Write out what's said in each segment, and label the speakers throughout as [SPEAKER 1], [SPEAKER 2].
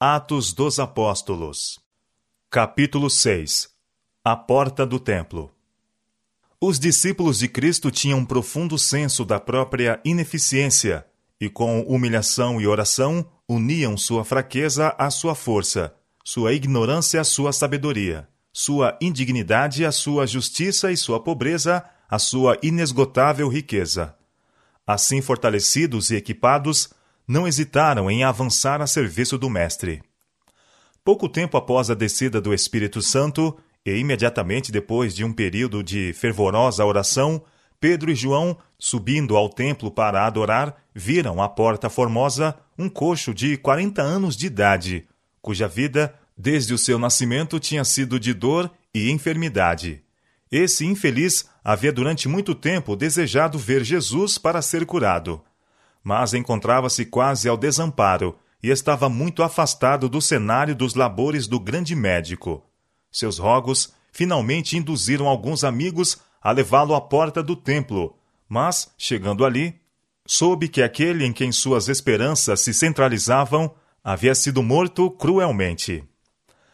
[SPEAKER 1] Atos dos Apóstolos. Capítulo 6 A porta do templo. Os discípulos de Cristo tinham um profundo senso da própria ineficiência e, com humilhação e oração, uniam sua fraqueza à sua força, sua ignorância à sua sabedoria, sua indignidade à sua justiça e sua pobreza à sua inesgotável riqueza. Assim fortalecidos e equipados, não hesitaram em avançar a serviço do Mestre. Pouco tempo após a descida do Espírito Santo, e imediatamente depois de um período de fervorosa oração, Pedro e João, subindo ao templo para adorar, viram à porta formosa um coxo de quarenta anos de idade, cuja vida, desde o seu nascimento, tinha sido de dor e enfermidade. Esse infeliz havia durante muito tempo desejado ver Jesus para ser curado mas encontrava-se quase ao desamparo e estava muito afastado do cenário dos labores do grande médico. Seus rogos finalmente induziram alguns amigos a levá-lo à porta do templo, mas, chegando ali, soube que aquele em quem suas esperanças se centralizavam havia sido morto cruelmente.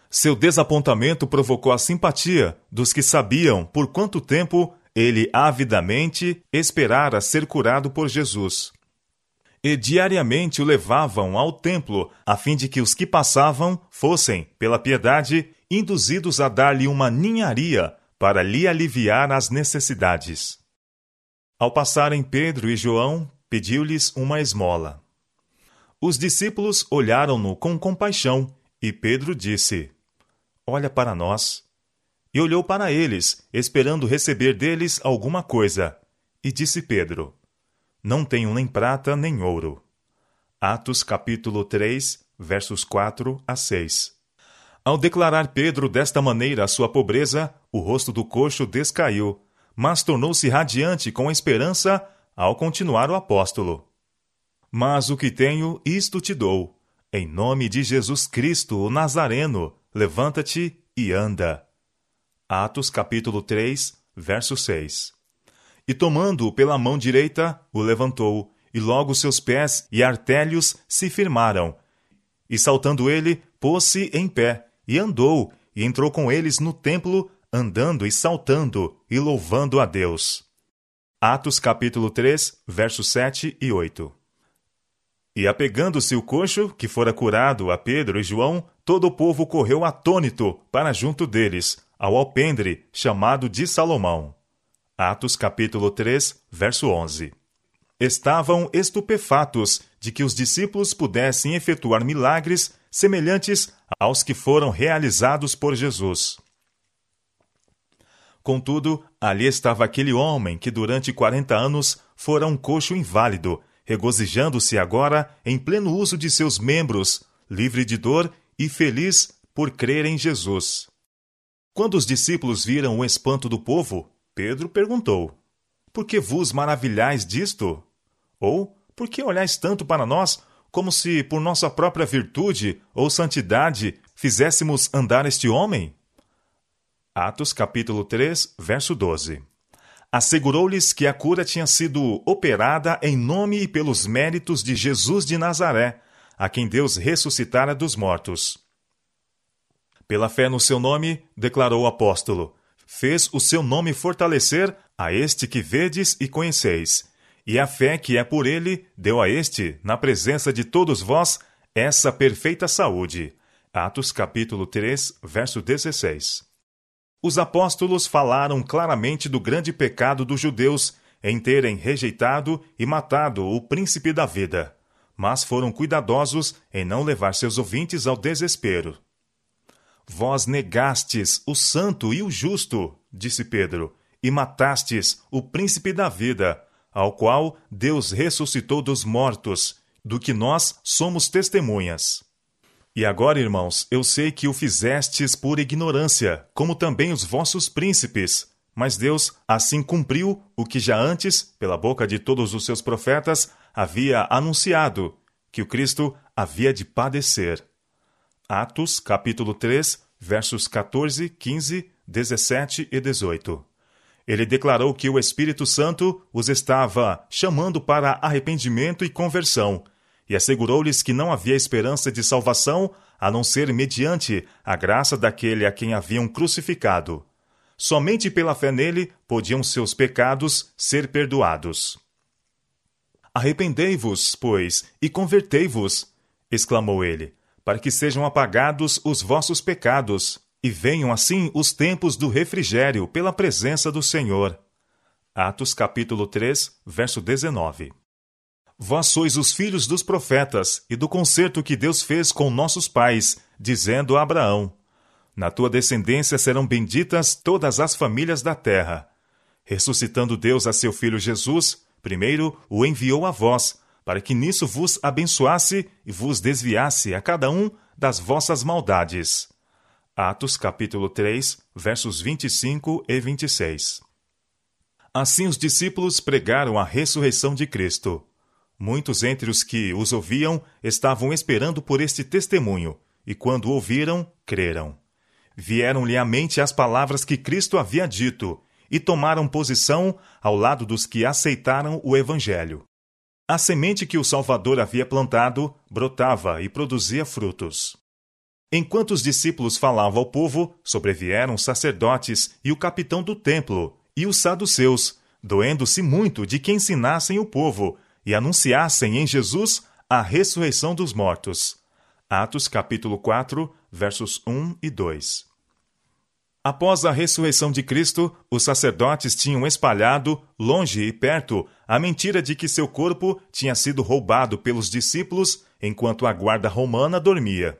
[SPEAKER 1] Seu desapontamento provocou a simpatia dos que sabiam por quanto tempo ele avidamente esperara ser curado por Jesus e diariamente o levavam ao templo, a fim de que os que passavam fossem, pela piedade, induzidos a dar-lhe uma ninharia para lhe aliviar as necessidades. Ao passarem Pedro e João, pediu-lhes uma esmola. Os discípulos olharam-no com compaixão, e Pedro disse: Olha para nós. E olhou para eles, esperando receber deles alguma coisa. E disse Pedro: não tenho nem prata nem ouro. Atos capítulo 3, versos 4 a 6. Ao declarar Pedro desta maneira a sua pobreza, o rosto do coxo descaiu, mas tornou-se radiante com esperança ao continuar o apóstolo. Mas o que tenho, isto te dou. Em nome de Jesus Cristo, o Nazareno, levanta-te e anda. Atos capítulo 3, verso 6. E tomando-o pela mão direita, o levantou, e logo seus pés e artélios se firmaram. E saltando ele, pôs-se em pé, e andou, e entrou com eles no templo, andando e saltando, e louvando a Deus. Atos capítulo 3, versos 7 e 8. E apegando-se o coxo, que fora curado a Pedro e João, todo o povo correu atônito para junto deles, ao alpendre chamado de Salomão. Atos capítulo 3, verso 11. Estavam estupefatos de que os discípulos pudessem efetuar milagres semelhantes aos que foram realizados por Jesus. Contudo, ali estava aquele homem que durante quarenta anos fora um coxo inválido, regozijando-se agora em pleno uso de seus membros, livre de dor e feliz por crer em Jesus. Quando os discípulos viram o espanto do povo, Pedro perguntou: Por que vos maravilhais disto? Ou por que olhais tanto para nós, como se por nossa própria virtude ou santidade fizéssemos andar este homem? Atos capítulo 3, verso 12. Assegurou-lhes que a cura tinha sido operada em nome e pelos méritos de Jesus de Nazaré, a quem Deus ressuscitara dos mortos. Pela fé no seu nome, declarou o apóstolo, fez o seu nome fortalecer a este que vedes e conheceis. E a fé que é por ele deu a este, na presença de todos vós, essa perfeita saúde. Atos capítulo 3, verso 16. Os apóstolos falaram claramente do grande pecado dos judeus em terem rejeitado e matado o príncipe da vida, mas foram cuidadosos em não levar seus ouvintes ao desespero. Vós negastes o santo e o justo, disse Pedro, e matastes o príncipe da vida, ao qual Deus ressuscitou dos mortos, do que nós somos testemunhas. E agora, irmãos, eu sei que o fizestes por ignorância, como também os vossos príncipes. Mas Deus assim cumpriu o que já antes, pela boca de todos os seus profetas, havia anunciado, que o Cristo havia de padecer. Atos, capítulo 3, versos 14, 15, 17 e 18. Ele declarou que o Espírito Santo os estava chamando para arrependimento e conversão, e assegurou-lhes que não havia esperança de salvação a não ser mediante a graça daquele a quem haviam crucificado. Somente pela fé nele podiam seus pecados ser perdoados. Arrependei-vos, pois, e convertei-vos, exclamou ele, para que sejam apagados os vossos pecados, e venham assim os tempos do refrigério pela presença do Senhor. Atos capítulo 3, verso 19. Vós sois os filhos dos profetas e do concerto que Deus fez com nossos pais, dizendo a Abraão: Na tua descendência serão benditas todas as famílias da terra. Ressuscitando Deus a seu filho Jesus, primeiro o enviou a vós, para que nisso vos abençoasse e vos desviasse a cada um das vossas maldades. Atos capítulo 3, versos 25 e 26. Assim os discípulos pregaram a ressurreição de Cristo. Muitos entre os que os ouviam estavam esperando por este testemunho, e quando ouviram, creram. Vieram-lhe à mente as palavras que Cristo havia dito, e tomaram posição ao lado dos que aceitaram o Evangelho. A semente que o Salvador havia plantado brotava e produzia frutos. Enquanto os discípulos falavam ao povo, sobrevieram os sacerdotes e o capitão do templo e os saduceus, doendo-se muito de que ensinassem o povo e anunciassem em Jesus a ressurreição dos mortos. Atos capítulo 4, versos 1 e 2. Após a ressurreição de Cristo, os sacerdotes tinham espalhado, longe e perto, a mentira de que seu corpo tinha sido roubado pelos discípulos enquanto a guarda romana dormia.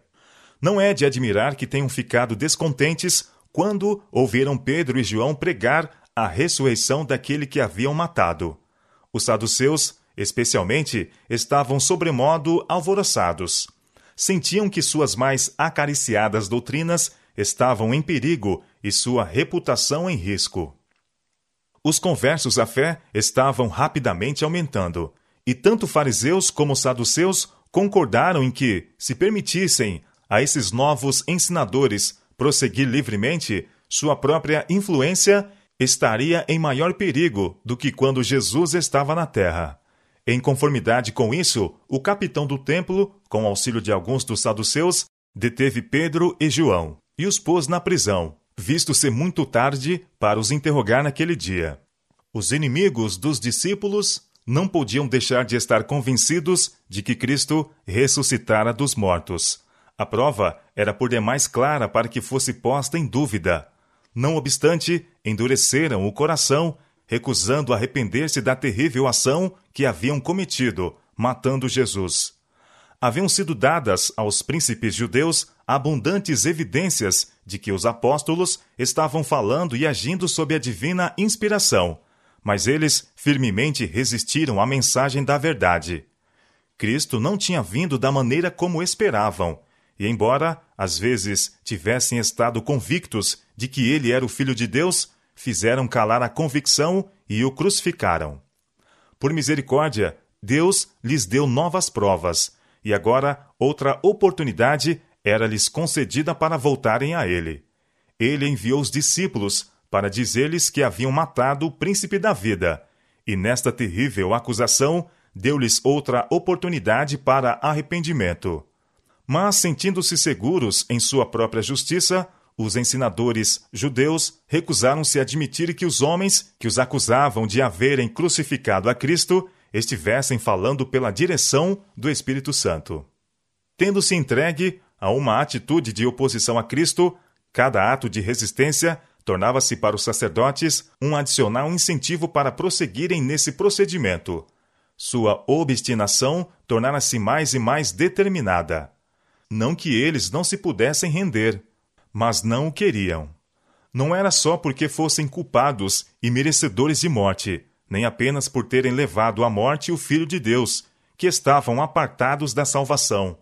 [SPEAKER 1] Não é de admirar que tenham ficado descontentes quando ouviram Pedro e João pregar a ressurreição daquele que haviam matado. Os saduceus especialmente, estavam sobremodo alvoroçados. Sentiam que suas mais acariciadas doutrinas estavam em perigo e sua reputação em risco. Os conversos à fé estavam rapidamente aumentando, e tanto fariseus como saduceus concordaram em que, se permitissem a esses novos ensinadores prosseguir livremente, sua própria influência estaria em maior perigo do que quando Jesus estava na terra. Em conformidade com isso, o capitão do templo, com auxílio de alguns dos saduceus, deteve Pedro e João e os pôs na prisão, visto ser muito tarde para os interrogar naquele dia. Os inimigos dos discípulos não podiam deixar de estar convencidos de que Cristo ressuscitara dos mortos. A prova era por demais clara para que fosse posta em dúvida. Não obstante, endureceram o coração recusando arrepender-se da terrível ação que haviam cometido, matando Jesus. Haviam sido dadas aos príncipes judeus abundantes evidências de que os apóstolos estavam falando e agindo sob a divina inspiração, mas eles firmemente resistiram à mensagem da verdade. Cristo não tinha vindo da maneira como esperavam, e embora às vezes tivessem estado convictos de que ele era o Filho de Deus, fizeram calar a convicção e o crucificaram. Por misericórdia, Deus lhes deu novas provas, e agora outra oportunidade era-lhes concedida para voltarem a ele. Ele enviou os discípulos para dizer-lhes que haviam matado o príncipe da vida, e nesta terrível acusação deu-lhes outra oportunidade para arrependimento. Mas, sentindo-se seguros em sua própria justiça, os ensinadores judeus recusaram-se a admitir que os homens que os acusavam de haverem crucificado a Cristo estivessem falando pela direção do Espírito Santo. Tendo-se entregue a uma atitude de oposição a Cristo, cada ato de resistência tornava-se para os sacerdotes um adicional incentivo para prosseguirem nesse procedimento. Sua obstinação tornara-se mais e mais determinada. Não que eles não se pudessem render, mas não o queriam. Não era só porque fossem culpados e merecedores de morte, nem apenas por terem levado à morte o Filho de Deus, que estavam apartados da salvação,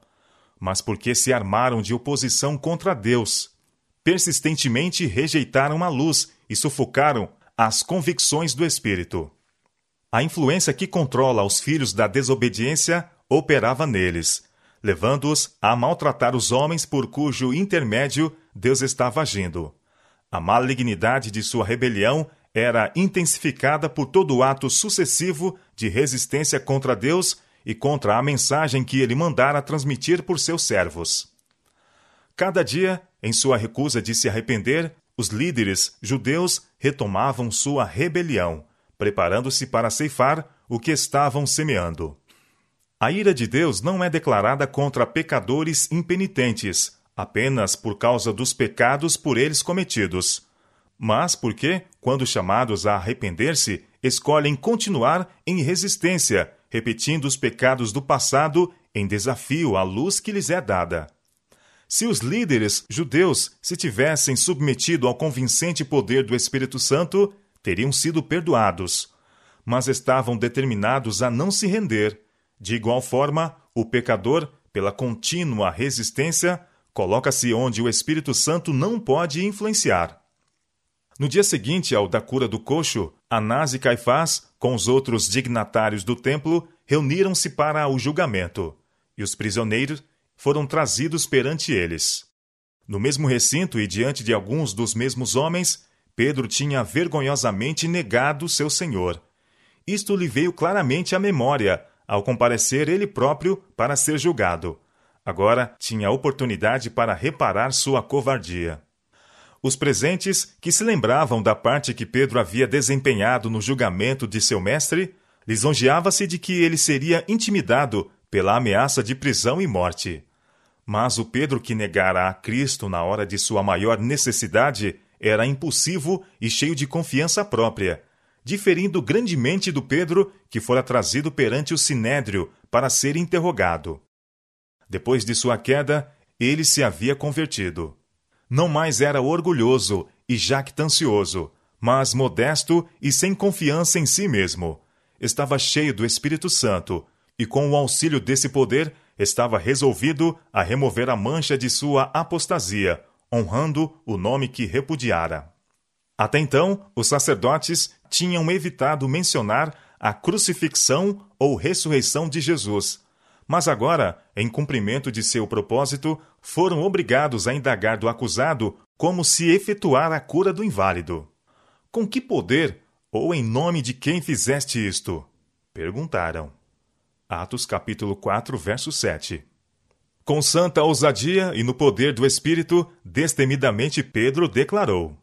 [SPEAKER 1] mas porque se armaram de oposição contra Deus. Persistentemente rejeitaram a luz e sufocaram as convicções do Espírito. A influência que controla os filhos da desobediência operava neles, levando-os a maltratar os homens por cujo intermédio Deus estava agindo. A malignidade de sua rebelião era intensificada por todo o ato sucessivo de resistência contra Deus e contra a mensagem que ele mandara transmitir por seus servos. Cada dia, em sua recusa de se arrepender, os líderes judeus retomavam sua rebelião, preparando-se para ceifar o que estavam semeando. A ira de Deus não é declarada contra pecadores impenitentes, apenas por causa dos pecados por eles cometidos, mas porque, quando chamados a arrepender-se, escolhem continuar em resistência, repetindo os pecados do passado em desafio à luz que lhes é dada. Se os líderes judeus se tivessem submetido ao convincente poder do Espírito Santo, teriam sido perdoados. Mas estavam determinados a não se render. De igual forma, o pecador, pela contínua resistência, coloca-se onde o Espírito Santo não pode influenciar. No dia seguinte ao da cura do coxo, Anás e Caifás, com os outros dignatários do templo, reuniram-se para o julgamento, e os prisioneiros foram trazidos perante eles. No mesmo recinto e diante de alguns dos mesmos homens, Pedro tinha vergonhosamente negado seu Senhor. Isto lhe veio claramente à memória, ao comparecer ele próprio para ser julgado. Agora tinha oportunidade para reparar sua covardia. Os presentes, que se lembravam da parte que Pedro havia desempenhado no julgamento de seu mestre, lisonjeava-se de que ele seria intimidado pela ameaça de prisão e morte. Mas o Pedro que negara a Cristo na hora de sua maior necessidade era impulsivo e cheio de confiança própria, diferindo grandemente do Pedro que fora trazido perante o sinédrio para ser interrogado. Depois de sua queda, ele se havia convertido. Não mais era orgulhoso e jactancioso, mas modesto e sem confiança em si mesmo. Estava cheio do Espírito Santo e, com o auxílio desse poder, estava resolvido a remover a mancha de sua apostasia, honrando o nome que repudiara. Até então, os sacerdotes tinham evitado mencionar a crucifixão ou ressurreição de Jesus. Mas agora, em cumprimento de seu propósito, foram obrigados a indagar do acusado como se efetuara a cura do inválido. Com que poder ou em nome de quem fizeste isto? Perguntaram. Atos capítulo 4, verso 7. Com santa ousadia e no poder do Espírito, destemidamente Pedro declarou: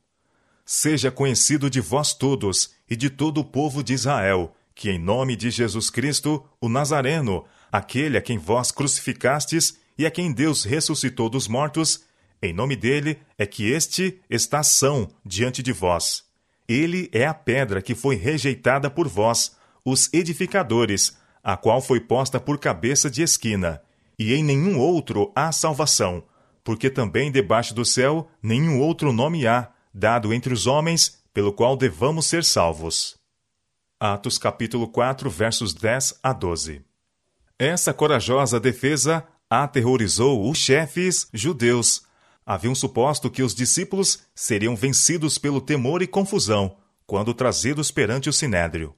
[SPEAKER 1] Seja conhecido de vós todos e de todo o povo de Israel, que em nome de Jesus Cristo, o Nazareno, aquele a quem vós crucificastes e a quem Deus ressuscitou dos mortos, em nome dele é que este está são diante de vós. Ele é a pedra que foi rejeitada por vós, os edificadores, a qual foi posta por cabeça de esquina, e em nenhum outro há salvação, porque também debaixo do céu nenhum outro nome há, dado entre os homens, pelo qual devamos ser salvos. Atos capítulo 4, versos 10 a 12. Essa corajosa defesa aterrorizou os chefes judeus. Haviam suposto que os discípulos seriam vencidos pelo temor e confusão quando trazidos perante o sinédrio.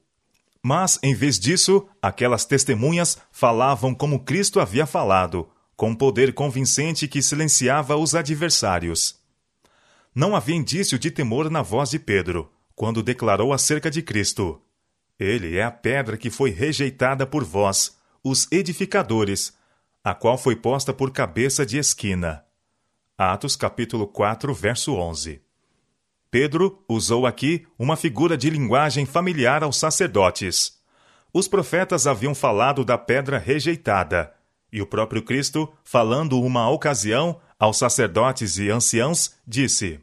[SPEAKER 1] Mas, em vez disso, aquelas testemunhas falavam como Cristo havia falado, com poder convincente que silenciava os adversários. Não havia indício de temor na voz de Pedro, quando declarou acerca de Cristo: Ele é a pedra que foi rejeitada por vós, os edificadores, a qual foi posta por cabeça de esquina. Atos capítulo 4, verso 11. Pedro usou aqui uma figura de linguagem familiar aos sacerdotes. Os profetas haviam falado da pedra rejeitada, e o próprio Cristo, falando uma ocasião aos sacerdotes e anciãos, disse: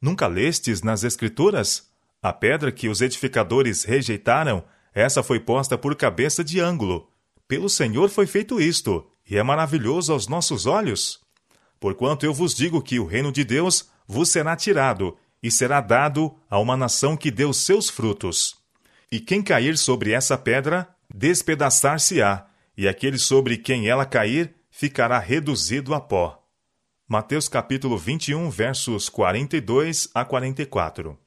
[SPEAKER 1] Nunca lestes nas Escrituras? A pedra que os edificadores rejeitaram, essa foi posta por cabeça de ângulo. Pelo Senhor foi feito isto, e é maravilhoso aos nossos olhos. Porquanto eu vos digo que o reino de Deus vos será tirado e será dado a uma nação que deu seus frutos. E quem cair sobre essa pedra, despedaçar-se-á, e aquele sobre quem ela cair, ficará reduzido a pó. Mateus capítulo 21, versos 42 a 44.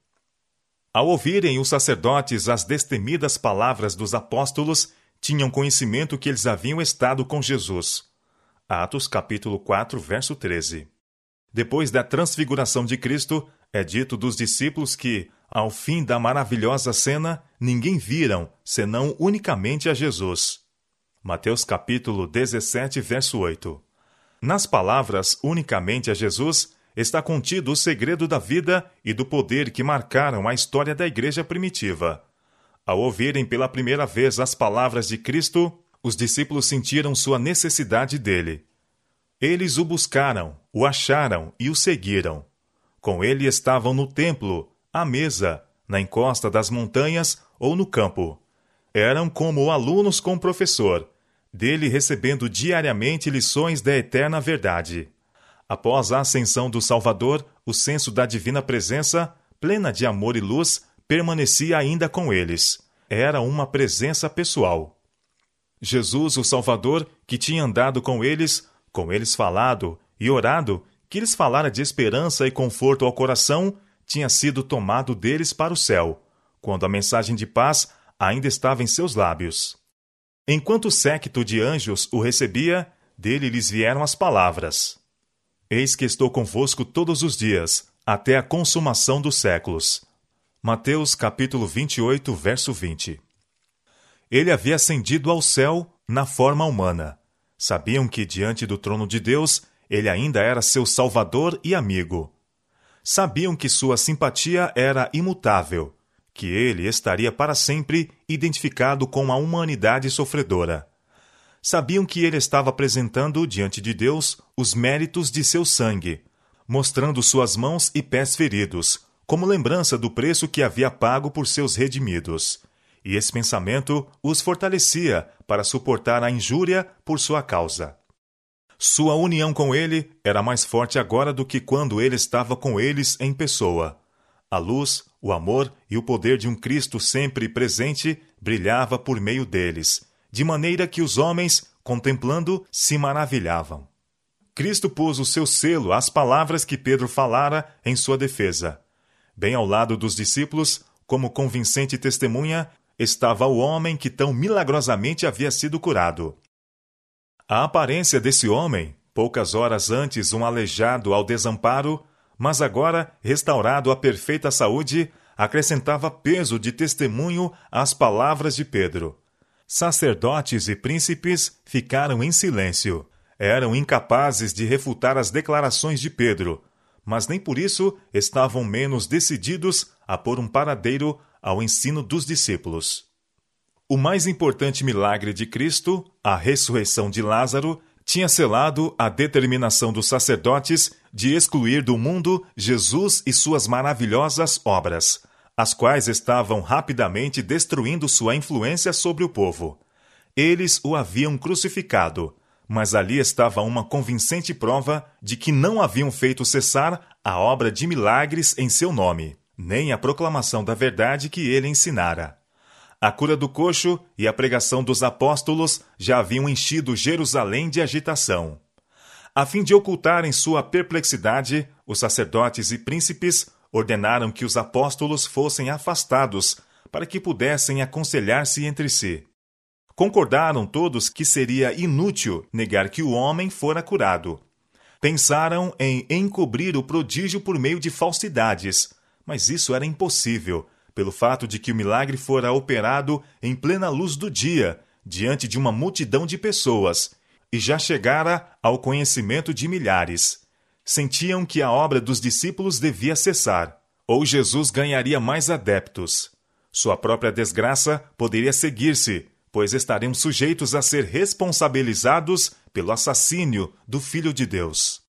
[SPEAKER 1] Ao ouvirem os sacerdotes as destemidas palavras dos apóstolos, tinham conhecimento que eles haviam estado com Jesus. Atos capítulo 4, verso 13. Depois da transfiguração de Cristo, é dito dos discípulos que, ao fim da maravilhosa cena, ninguém viram, senão unicamente a Jesus. Mateus capítulo 17, verso 8. Nas palavras unicamente a Jesus está contido o segredo da vida e do poder que marcaram a história da igreja primitiva. Ao ouvirem pela primeira vez as palavras de Cristo, os discípulos sentiram sua necessidade dele. Eles o buscaram, o acharam e o seguiram. Com ele estavam no templo, à mesa, na encosta das montanhas ou no campo. Eram como alunos com o professor, dele recebendo diariamente lições da eterna verdade. Após a ascensão do Salvador, o senso da divina presença, plena de amor e luz, permanecia ainda com eles. Era uma presença pessoal. Jesus, o Salvador, que tinha andado com eles, com eles falado e orado, que lhes falara de esperança e conforto ao coração, tinha sido tomado deles para o céu, quando a mensagem de paz ainda estava em seus lábios. Enquanto o séquito de anjos o recebia, dele lhes vieram as palavras: Eis que estou convosco todos os dias, até a consumação dos séculos. Mateus capítulo 28, verso 20. Ele havia ascendido ao céu na forma humana. Sabiam que, diante do trono de Deus, ele ainda era seu salvador e amigo. Sabiam que sua simpatia era imutável, que ele estaria para sempre identificado com a humanidade sofredora. Sabiam que ele estava apresentando diante de Deus os méritos de seu sangue, mostrando suas mãos e pés feridos, como lembrança do preço que havia pago por seus redimidos. E esse pensamento os fortalecia para suportar a injúria por sua causa. Sua união com ele era mais forte agora do que quando ele estava com eles em pessoa. A luz, o amor e o poder de um Cristo sempre presente brilhava por meio deles, de maneira que os homens, contemplando, se maravilhavam. Cristo pôs o seu selo às palavras que Pedro falara em sua defesa. Bem ao lado dos discípulos, como convincente testemunha, estava o homem que tão milagrosamente havia sido curado. A aparência desse homem, poucas horas antes um aleijado ao desamparo, mas agora restaurado à perfeita saúde, acrescentava peso de testemunho às palavras de Pedro. Sacerdotes e príncipes ficaram em silêncio. Eram incapazes de refutar as declarações de Pedro, mas nem por isso estavam menos decididos a pôr um paradeiro ao ensino dos discípulos. O mais importante milagre de Cristo, a ressurreição de Lázaro, tinha selado a determinação dos sacerdotes de excluir do mundo Jesus e suas maravilhosas obras, as quais estavam rapidamente destruindo sua influência sobre o povo. Eles o haviam crucificado, mas ali estava uma convincente prova de que não haviam feito cessar a obra de milagres em seu nome, nem a proclamação da verdade que ele ensinara. A cura do coxo e a pregação dos apóstolos já haviam enchido Jerusalém de agitação. A fim de ocultarem sua perplexidade, os sacerdotes e príncipes ordenaram que os apóstolos fossem afastados para que pudessem aconselhar-se entre si. Concordaram todos que seria inútil negar que o homem fora curado. Pensaram em encobrir o prodígio por meio de falsidades, mas isso era impossível, pelo fato de que o milagre fora operado em plena luz do dia, diante de uma multidão de pessoas, e já chegara ao conhecimento de milhares. Sentiam que a obra dos discípulos devia cessar, ou Jesus ganharia mais adeptos. Sua própria desgraça poderia seguir-se, pois estariam sujeitos a ser responsabilizados pelo assassínio do Filho de Deus.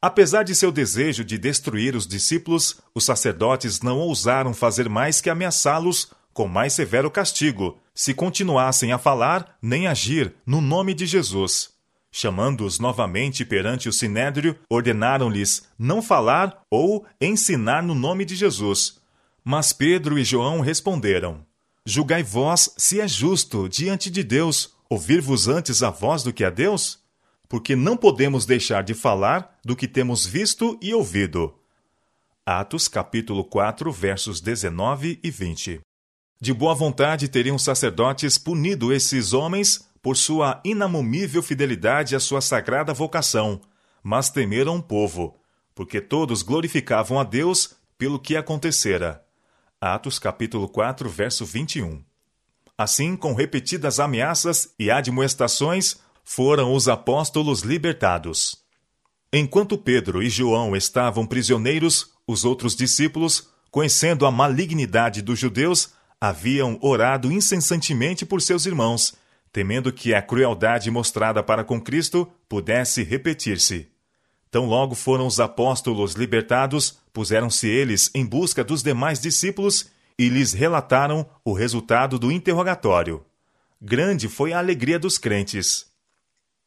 [SPEAKER 1] Apesar de seu desejo de destruir os discípulos, os sacerdotes não ousaram fazer mais que ameaçá-los com mais severo castigo, se continuassem a falar nem agir no nome de Jesus. Chamando-os novamente perante o sinédrio, ordenaram-lhes não falar ou ensinar no nome de Jesus. Mas Pedro e João responderam: Julgai vós se é justo diante de Deus ouvir-vos antes a voz do que a Deus? Porque não podemos deixar de falar do que temos visto e ouvido. Atos capítulo 4, versos 19 e 20. De boa vontade teriam sacerdotes punido esses homens por sua inamumível fidelidade à sua sagrada vocação, mas temeram o povo, porque todos glorificavam a Deus pelo que acontecera. Atos capítulo 4, verso 21. Assim, com repetidas ameaças e admoestações, foram os apóstolos libertados. Enquanto Pedro e João estavam prisioneiros, os outros discípulos, conhecendo a malignidade dos judeus, haviam orado incessantemente por seus irmãos, temendo que a crueldade mostrada para com Cristo pudesse repetir-se. Tão logo foram os apóstolos libertados, puseram-se eles em busca dos demais discípulos e lhes relataram o resultado do interrogatório. Grande foi a alegria dos crentes.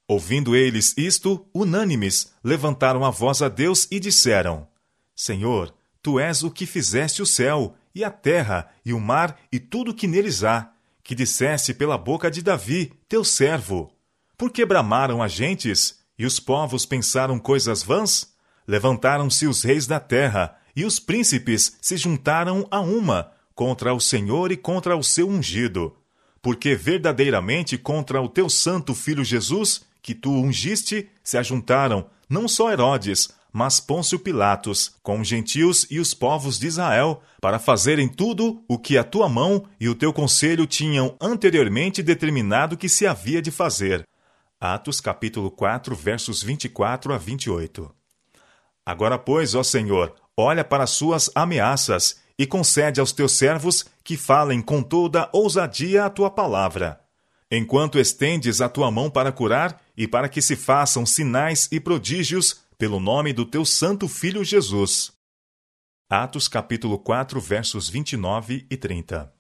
[SPEAKER 1] Ouvindo eles isto, unânimes, levantaram a voz a Deus e disseram: Senhor, tu és o que fizeste o céu, e a terra, e o mar, e tudo que neles há, que disseste pela boca de Davi, teu servo. Por que bramaram as gentes, e os povos pensaram coisas vãs? Levantaram-se os reis da terra, e os príncipes se juntaram a uma, contra o Senhor e contra o seu ungido. Porque verdadeiramente contra o teu santo filho Jesus, que tu ungiste, se ajuntaram não só Herodes, mas Pôncio Pilatos, com os gentios e os povos de Israel, para fazerem tudo o que a tua mão e o teu conselho tinham anteriormente determinado que se havia de fazer. Atos capítulo 4, versos 24 a 28. Agora, pois, ó Senhor, olha para as suas ameaças e concede aos teus servos que falem com toda ousadia a tua palavra. Enquanto estendes a tua mão para curar e para que se façam sinais e prodígios pelo nome do teu santo filho Jesus. Atos capítulo 4, versos 29 e 30.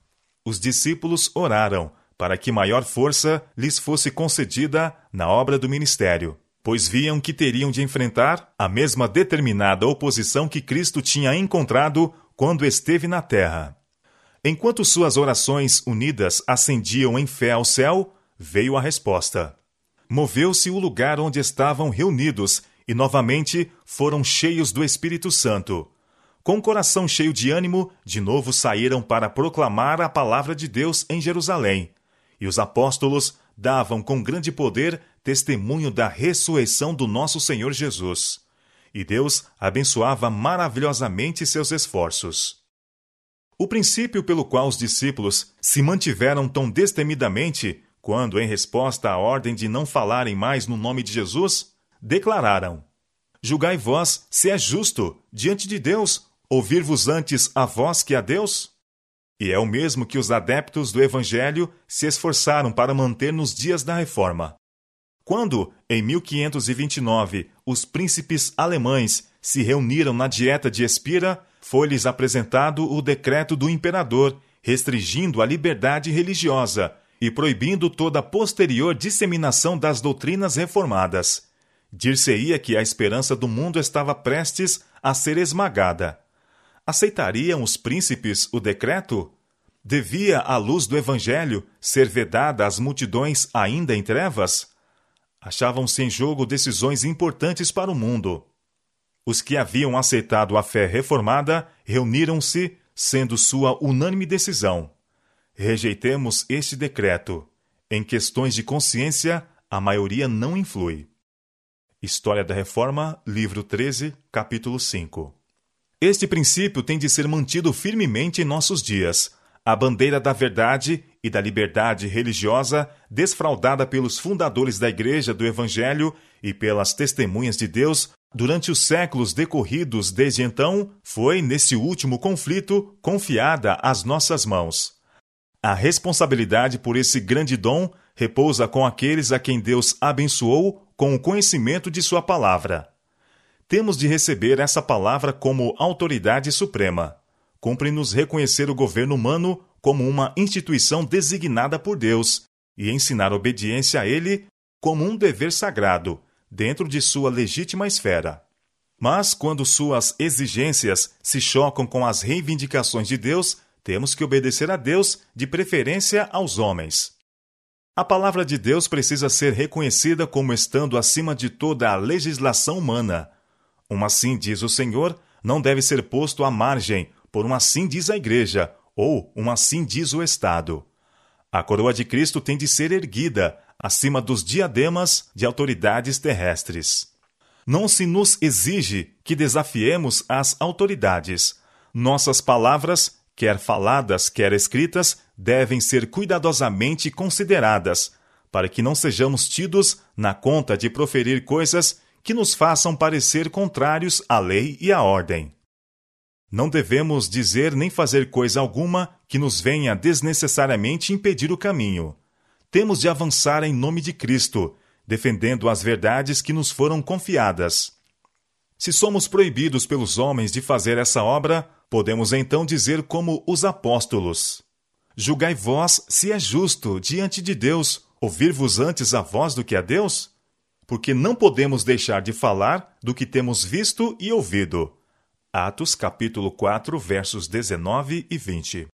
[SPEAKER 1] Os discípulos oraram para que maior força lhes fosse concedida na obra do ministério, pois viam que teriam de enfrentar a mesma determinada oposição que Cristo tinha encontrado quando esteve na terra. Enquanto suas orações unidas ascendiam em fé ao céu, veio a resposta. Moveu-se o lugar onde estavam reunidos e novamente foram cheios do Espírito Santo. Com o coração cheio de ânimo, de novo saíram para proclamar a palavra de Deus em Jerusalém. E os apóstolos davam com grande poder testemunho da ressurreição do nosso Senhor Jesus e Deus abençoava maravilhosamente seus esforços. O princípio pelo qual os discípulos se mantiveram tão destemidamente, quando, em resposta à ordem de não falarem mais no nome de Jesus, declararam: Julgai vós se é justo, diante de Deus, ouvir-vos antes a vós que a Deus? E é o mesmo que os adeptos do Evangelho se esforçaram para manter nos dias da Reforma. Quando, em 1529, os príncipes alemães se reuniram na Dieta de Espira, foi-lhes apresentado o decreto do imperador, restringindo a liberdade religiosa e proibindo toda posterior disseminação das doutrinas reformadas. Dir-se-ia que a esperança do mundo estava prestes a ser esmagada. Aceitariam os príncipes o decreto? Devia a luz do Evangelho ser vedada às multidões ainda em trevas? achavam-se em jogo decisões importantes para o mundo. Os que haviam aceitado a fé reformada reuniram-se, sendo sua unânime decisão. Rejeitemos este decreto. Em questões de consciência, a maioria não influi. História da Reforma, livro 13, capítulo 5. Este princípio tem de ser mantido firmemente em nossos dias. A bandeira da verdade e da liberdade religiosa desfraudada pelos fundadores da Igreja do Evangelho e pelas testemunhas de Deus durante os séculos decorridos desde então, foi, nesse último conflito, confiada às nossas mãos. A responsabilidade por esse grande dom repousa com aqueles a quem Deus abençoou com o conhecimento de Sua palavra. Temos de receber essa palavra como autoridade suprema. Cumpre-nos reconhecer o governo humano como uma instituição designada por Deus e ensinar obediência a ele como um dever sagrado, dentro de sua legítima esfera. Mas quando suas exigências se chocam com as reivindicações de Deus, temos que obedecer a Deus, de preferência aos homens. A palavra de Deus precisa ser reconhecida como estando acima de toda a legislação humana. Um assim diz o Senhor não deve ser posto à margem, por um assim diz a Igreja, ou um assim diz o Estado. A coroa de Cristo tem de ser erguida acima dos diademas de autoridades terrestres. Não se nos exige que desafiemos as autoridades. Nossas palavras, quer faladas, quer escritas, devem ser cuidadosamente consideradas, para que não sejamos tidos na conta de proferir coisas que nos façam parecer contrários à lei e à ordem. Não devemos dizer nem fazer coisa alguma que nos venha desnecessariamente impedir o caminho. Temos de avançar em nome de Cristo, defendendo as verdades que nos foram confiadas. Se somos proibidos pelos homens de fazer essa obra, podemos então dizer como os apóstolos: Julgai vós se é justo diante de Deus ouvir-vos antes a voz do que a Deus? Porque não podemos deixar de falar do que temos visto e ouvido. Atos capítulo 4, versos 19 e 20.